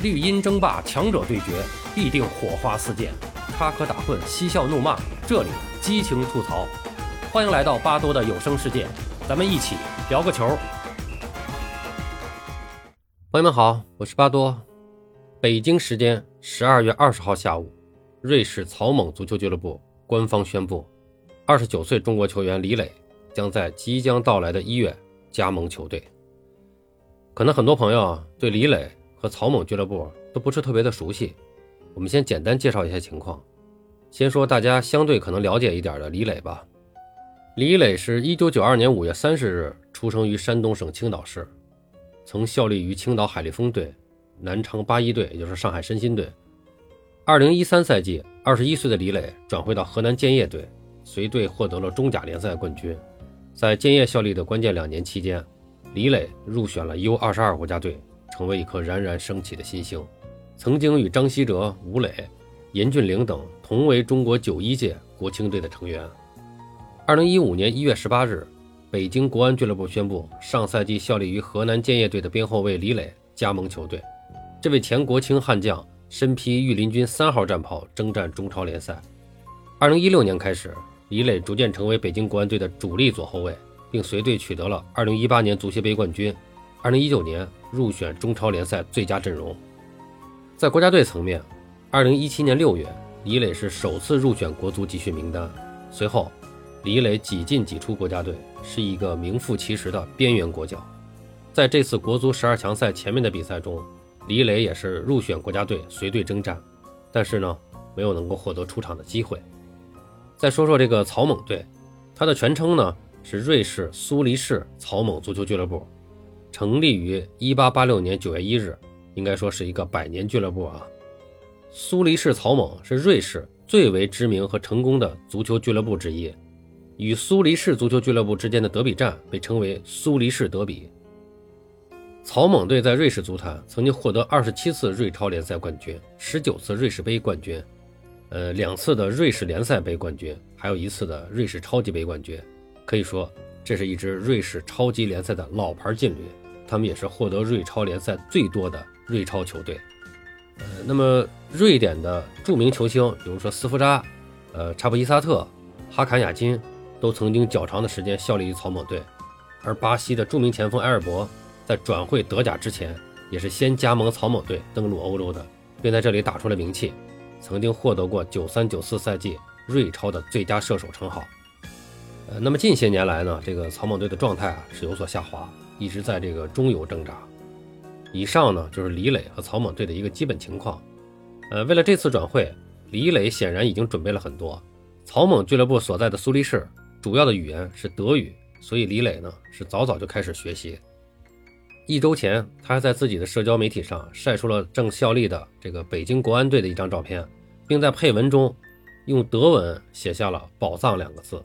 绿茵争霸，强者对决，必定火花四溅，插科打诨，嬉笑怒骂，这里激情吐槽。欢迎来到巴多的有声世界，咱们一起聊个球。朋友们好，我是巴多。北京时间十二月二十号下午，瑞士草蜢足球俱乐部官方宣布，二十九岁中国球员李磊将在即将到来的一月加盟球队。可能很多朋友啊对李磊。和草蜢俱乐部都不是特别的熟悉，我们先简单介绍一下情况。先说大家相对可能了解一点的李磊吧。李磊是一九九二年五月三十日出生于山东省青岛市，曾效力于青岛海力丰队、南昌八一队，也就是上海申鑫队。二零一三赛季，二十一岁的李磊转会到河南建业队，随队获得了中甲联赛冠军。在建业效力的关键两年期间，李磊入选了 U 二十二国家队。成为一颗冉冉升起的新星，曾经与张稀哲、吴磊、严俊凌等同为中国九一届国青队的成员。二零一五年一月十八日，北京国安俱乐部宣布，上赛季效力于河南建业队的边后卫李磊加盟球队。这位前国青悍将身披御林军三号战袍，征战中超联赛。二零一六年开始，李磊逐渐成为北京国安队的主力左后卫，并随队取得了二零一八年足协杯冠军。二零一九年入选中超联赛最佳阵容。在国家队层面，二零一七年六月，李磊是首次入选国足集训名单。随后，李磊几进几出国家队，是一个名副其实的边缘国脚。在这次国足十二强赛前面的比赛中，李磊也是入选国家队随队征战，但是呢，没有能够获得出场的机会。再说说这个草蜢队，它的全称呢是瑞士苏黎世草蜢足球俱乐部。成立于一八八六年九月一日，应该说是一个百年俱乐部啊。苏黎世草蜢是瑞士最为知名和成功的足球俱乐部之一，与苏黎世足球俱乐部之间的德比战被称为苏黎世德比。草蜢队在瑞士足坛曾经获得二十七次瑞超联赛冠军，十九次瑞士杯冠军，呃，两次的瑞士联赛杯冠军，还有一次的瑞士超级杯冠军，可以说。这是一支瑞士超级联赛的老牌劲旅，他们也是获得瑞超联赛最多的瑞超球队。呃，那么瑞典的著名球星，比如说斯夫扎、呃查普伊萨特、哈坎亚金，都曾经较长的时间效力于草蜢队。而巴西的著名前锋埃尔伯，在转会德甲之前，也是先加盟草蜢队登陆欧洲的，并在这里打出了名气，曾经获得过九三九四赛季瑞超的最佳射手称号。呃，那么近些年来呢，这个草蜢队的状态啊是有所下滑，一直在这个中游挣扎。以上呢就是李磊和草蜢队的一个基本情况。呃，为了这次转会，李磊显然已经准备了很多。草蜢俱乐部所在的苏黎世主要的语言是德语，所以李磊呢是早早就开始学习。一周前，他还在自己的社交媒体上晒出了正效力的这个北京国安队的一张照片，并在配文中用德文写下了“宝藏”两个字。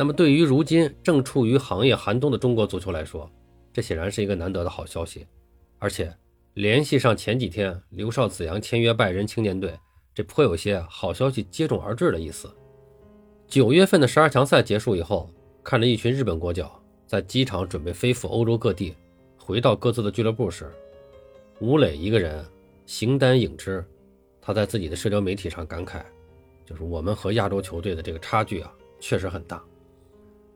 那么，对于如今正处于行业寒冬的中国足球来说，这显然是一个难得的好消息。而且，联系上前几天刘少子阳签约拜仁青年队，这颇有些好消息接踵而至的意思。九月份的十二强赛结束以后，看着一群日本国脚在机场准备飞赴欧洲各地，回到各自的俱乐部时，吴磊一个人形单影只。他在自己的社交媒体上感慨：“就是我们和亚洲球队的这个差距啊，确实很大。”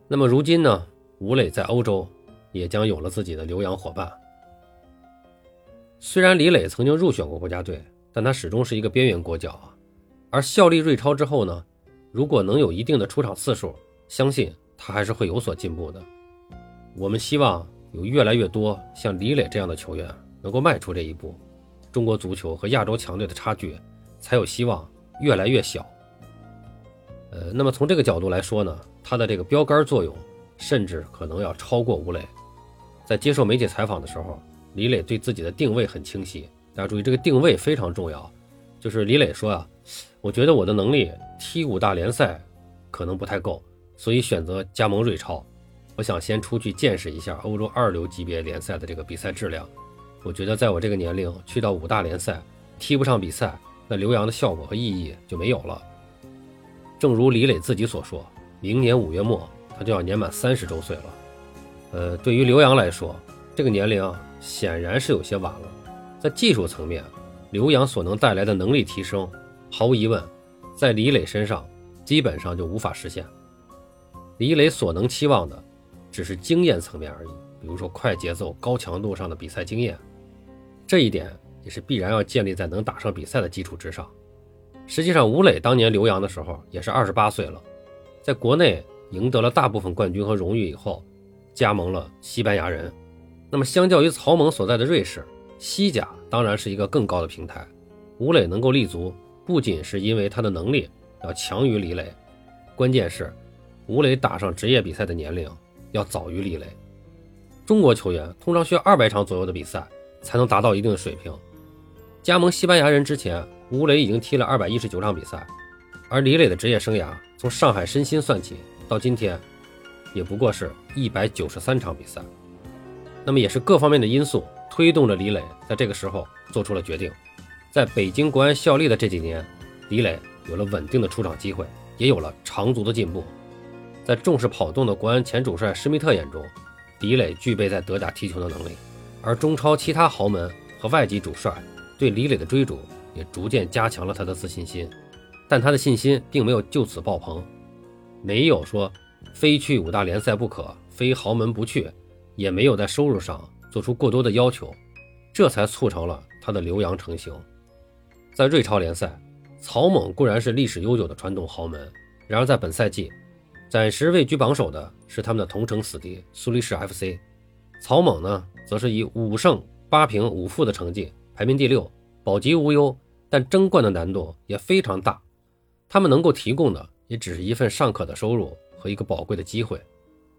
那么如今呢？吴磊在欧洲也将有了自己的留洋伙伴。虽然李磊曾经入选过国家队，但他始终是一个边缘国脚啊。而效力瑞超之后呢，如果能有一定的出场次数，相信他还是会有所进步的。我们希望有越来越多像李磊这样的球员能够迈出这一步，中国足球和亚洲强队的差距才有希望越来越小。呃，那么从这个角度来说呢？他的这个标杆作用，甚至可能要超过吴磊。在接受媒体采访的时候，李磊对自己的定位很清晰。大家注意，这个定位非常重要。就是李磊说啊，我觉得我的能力踢五大联赛可能不太够，所以选择加盟瑞超。我想先出去见识一下欧洲二流级别联赛的这个比赛质量。我觉得在我这个年龄去到五大联赛踢不上比赛，那留洋的效果和意义就没有了。正如李磊自己所说。明年五月末，他就要年满三十周岁了。呃，对于刘洋来说，这个年龄显然是有些晚了。在技术层面，刘洋所能带来的能力提升，毫无疑问，在李磊身上基本上就无法实现。李磊所能期望的只是经验层面而已，比如说快节奏、高强度上的比赛经验，这一点也是必然要建立在能打上比赛的基础之上。实际上，吴磊当年留洋的时候也是二十八岁了，在国内赢得了大部分冠军和荣誉以后，加盟了西班牙人。那么，相较于曹猛所在的瑞士。西甲当然是一个更高的平台，吴磊能够立足，不仅是因为他的能力要强于李磊，关键是吴磊打上职业比赛的年龄要早于李磊。中国球员通常需要二百场左右的比赛才能达到一定的水平。加盟西班牙人之前，吴磊已经踢了二百一十九场比赛，而李磊的职业生涯从上海申鑫算起到今天，也不过是一百九十三场比赛。那么也是各方面的因素。推动着李磊在这个时候做出了决定，在北京国安效力的这几年，李磊有了稳定的出场机会，也有了长足的进步。在重视跑动的国安前主帅施密特眼中，李磊具备在德甲踢球的能力，而中超其他豪门和外籍主帅对李磊的追逐也逐渐加强了他的自信心。但他的信心并没有就此爆棚，没有说非去五大联赛不可，非豪门不去，也没有在收入上。做出过多的要求，这才促成了他的留洋成型。在瑞超联赛，曹猛固然是历史悠久的传统豪门，然而在本赛季，暂时位居榜首的是他们的同城死敌苏黎世 FC。曹猛呢，则是以五胜八平五负的成绩排名第六，保级无忧，但争冠的难度也非常大。他们能够提供的也只是一份尚可的收入和一个宝贵的机会，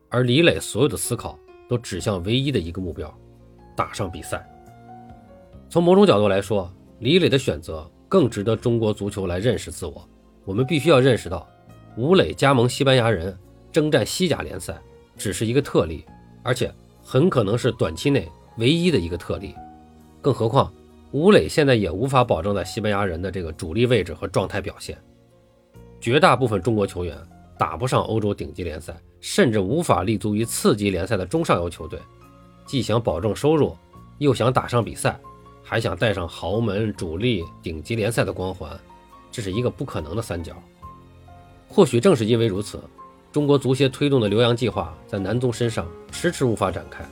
而李磊所有的思考都指向唯一的一个目标。打上比赛。从某种角度来说，李磊的选择更值得中国足球来认识自我。我们必须要认识到，吴磊加盟西班牙人，征战西甲联赛只是一个特例，而且很可能是短期内唯一的一个特例。更何况，吴磊现在也无法保证在西班牙人的这个主力位置和状态表现。绝大部分中国球员打不上欧洲顶级联赛，甚至无法立足于次级联赛的中上游球队。既想保证收入，又想打上比赛，还想带上豪门、主力、顶级联赛的光环，这是一个不可能的三角。或许正是因为如此，中国足协推动的留洋计划在男足身上迟迟无法展开。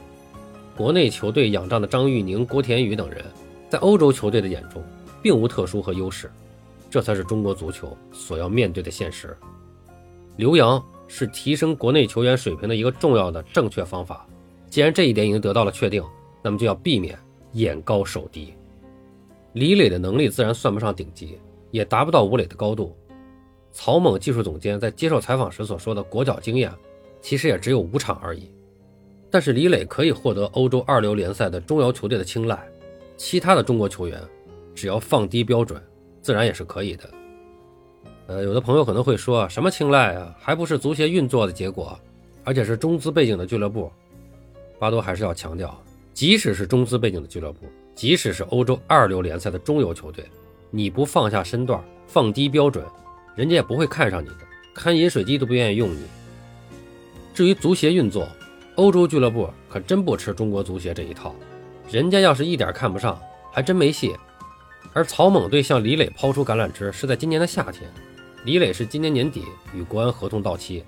国内球队仰仗的张玉宁、郭田雨等人，在欧洲球队的眼中并无特殊和优势，这才是中国足球所要面对的现实。留洋是提升国内球员水平的一个重要的正确方法。既然这一点已经得到了确定，那么就要避免眼高手低。李磊的能力自然算不上顶级，也达不到吴磊的高度。曹猛技术总监在接受采访时所说的国脚经验，其实也只有五场而已。但是李磊可以获得欧洲二流联赛的中游球队的青睐，其他的中国球员只要放低标准，自然也是可以的。呃，有的朋友可能会说，什么青睐啊，还不是足协运作的结果，而且是中资背景的俱乐部。巴多还是要强调，即使是中资背景的俱乐部，即使是欧洲二流联赛的中游球队，你不放下身段，放低标准，人家也不会看上你的，看饮水机都不愿意用你。至于足协运作，欧洲俱乐部可真不吃中国足协这一套，人家要是一点看不上，还真没戏。而曹猛队向李磊抛出橄榄枝是在今年的夏天，李磊是今年年底与国安合同到期，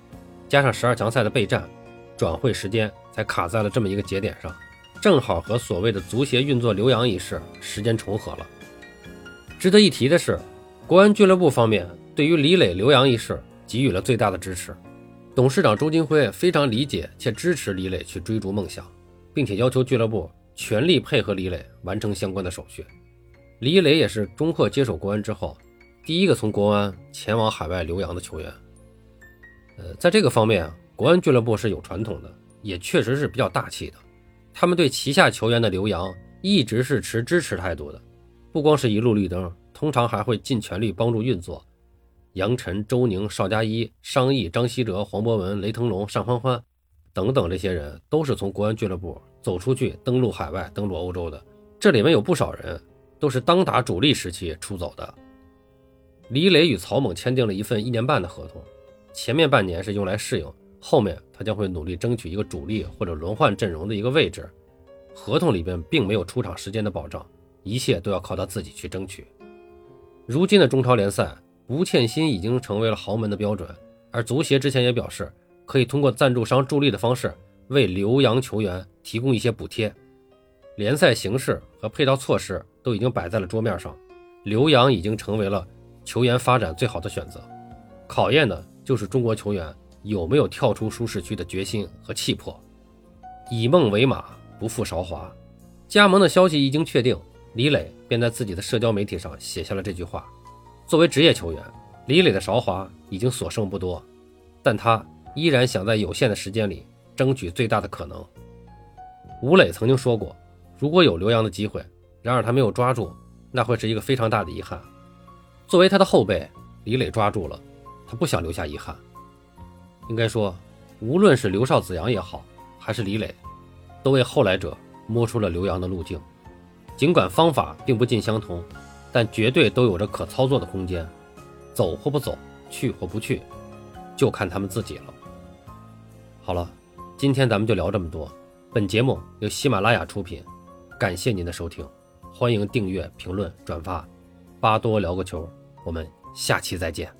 加上十二强赛的备战。转会时间才卡在了这么一个节点上，正好和所谓的足协运作留洋一事时间重合了。值得一提的是，国安俱乐部方面对于李磊留洋一事给予了最大的支持，董事长周金辉非常理解且支持李磊去追逐梦想，并且要求俱乐部全力配合李磊完成相关的手续。李磊也是中赫接手国安之后第一个从国安前往海外留洋的球员。呃，在这个方面。国安俱乐部是有传统的，也确实是比较大气的。他们对旗下球员的留洋一直是持支持态度的，不光是一路绿灯，通常还会尽全力帮助运作。杨晨、周宁、邵佳一、商毅、张稀哲、黄博文、雷腾龙、单欢欢等等这些人，都是从国安俱乐部走出去登陆海外、登陆欧洲的。这里面有不少人都是当打主力时期出走的。李磊与曹猛签订了一份一年半的合同，前面半年是用来适应。后面他将会努力争取一个主力或者轮换阵容的一个位置，合同里边并没有出场时间的保障，一切都要靠他自己去争取。如今的中超联赛，不欠薪已经成为了豪门的标准，而足协之前也表示，可以通过赞助商助力的方式为留洋球员提供一些补贴。联赛形式和配套措施都已经摆在了桌面上，留洋已经成为了球员发展最好的选择。考验的就是中国球员有没有跳出舒适区的决心和气魄。以梦为马，不负韶华。加盟的消息一经确定，李磊便在自己的社交媒体上写下了这句话。作为职业球员，李磊的韶华已经所剩不多，但他依然想在有限的时间里争取最大的可能。吴磊曾经说过。如果有留洋的机会，然而他没有抓住，那会是一个非常大的遗憾。作为他的后辈，李磊抓住了，他不想留下遗憾。应该说，无论是刘少子阳也好，还是李磊，都为后来者摸出了留洋的路径。尽管方法并不尽相同，但绝对都有着可操作的空间。走或不走，去或不去，就看他们自己了。好了，今天咱们就聊这么多。本节目由喜马拉雅出品。感谢您的收听，欢迎订阅、评论、转发，巴多聊个球，我们下期再见。